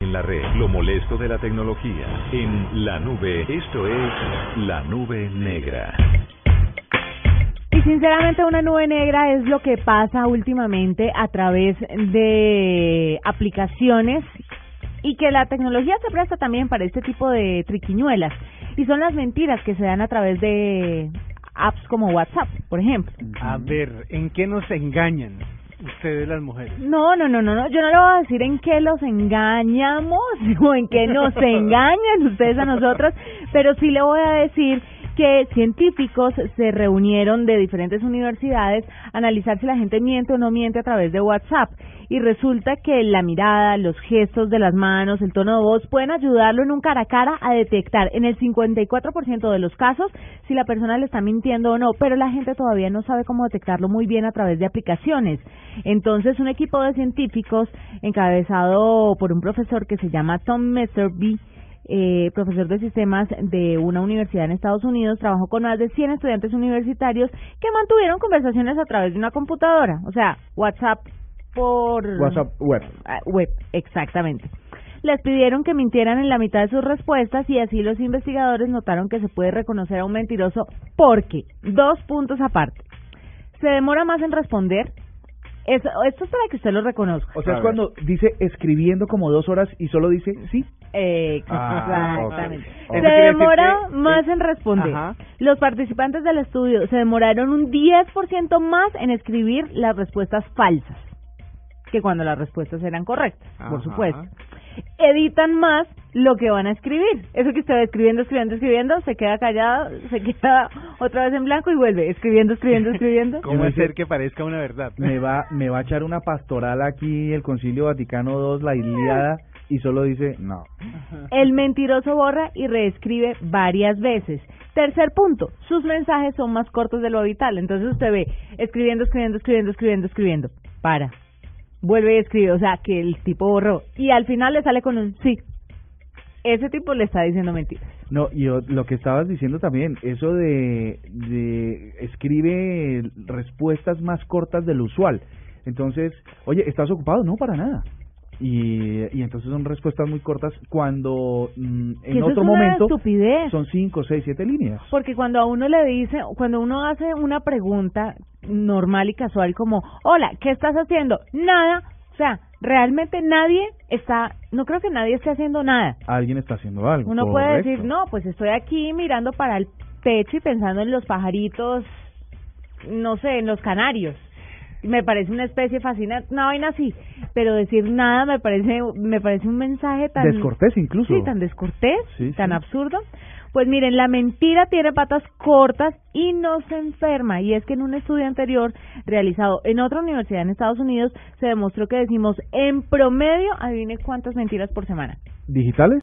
En la red, lo molesto de la tecnología. En la nube, esto es la nube negra. Y sinceramente una nube negra es lo que pasa últimamente a través de aplicaciones y que la tecnología se presta también para este tipo de triquiñuelas. Y son las mentiras que se dan a través de apps como WhatsApp, por ejemplo. A ver, ¿en qué nos engañan ustedes las mujeres? No, no, no, no, no, yo no le voy a decir en qué los engañamos o en qué nos engañan ustedes a nosotros, pero sí le voy a decir que científicos se reunieron de diferentes universidades a analizar si la gente miente o no miente a través de WhatsApp. Y resulta que la mirada, los gestos de las manos, el tono de voz pueden ayudarlo en un cara a cara a detectar en el 54% de los casos si la persona le está mintiendo o no, pero la gente todavía no sabe cómo detectarlo muy bien a través de aplicaciones. Entonces, un equipo de científicos encabezado por un profesor que se llama Tom Messerby eh, profesor de sistemas de una universidad en Estados Unidos, trabajó con más de 100 estudiantes universitarios que mantuvieron conversaciones a través de una computadora, o sea, WhatsApp por... WhatsApp web. Ah, web, exactamente. Les pidieron que mintieran en la mitad de sus respuestas y así los investigadores notaron que se puede reconocer a un mentiroso porque, dos puntos aparte, se demora más en responder. Eso, esto es para que usted lo reconozca. O sea, es cuando dice escribiendo como dos horas y solo dice sí. Ah, Exactamente. ok. Se demora que- más en responder. Ajá. Los participantes del estudio se demoraron un 10% más en escribir las respuestas falsas que cuando las respuestas eran correctas, por supuesto. Editan más lo que van a escribir. Eso que usted va escribiendo, escribiendo, escribiendo, se queda callado, se queda otra vez en blanco y vuelve escribiendo, escribiendo, escribiendo. ¿Cómo hacer que parezca una verdad? Me va, me va a echar una pastoral aquí el Concilio Vaticano II, la Iliada, y solo dice no. El mentiroso borra y reescribe varias veces. Tercer punto, sus mensajes son más cortos de lo habitual. Entonces usted ve escribiendo, escribiendo, escribiendo, escribiendo, escribiendo. Para. Vuelve y escribe. O sea, que el tipo borró. Y al final le sale con un sí. Ese tipo le está diciendo mentiras. No, y lo que estabas diciendo también, eso de, de escribe respuestas más cortas de lo usual. Entonces, oye, ¿estás ocupado? No, para nada. Y, y entonces son respuestas muy cortas cuando mm, en otro es una momento estupidez. son cinco, seis, siete líneas. Porque cuando a uno le dice, cuando uno hace una pregunta normal y casual como, hola, ¿qué estás haciendo? Nada. O sea, realmente nadie está, no creo que nadie esté haciendo nada. Alguien está haciendo algo. Uno puede decir, no, pues estoy aquí mirando para el techo y pensando en los pajaritos, no sé, en los canarios. Me parece una especie fascinante, una vaina así, pero decir nada me parece me parece un mensaje tan Descortés incluso. Sí, tan descortés, Sí, tan sí. absurdo. Pues miren, la mentira tiene patas cortas y no se enferma. Y es que en un estudio anterior realizado en otra universidad en Estados Unidos se demostró que decimos en promedio, adivine cuántas mentiras por semana. ¿Digitales?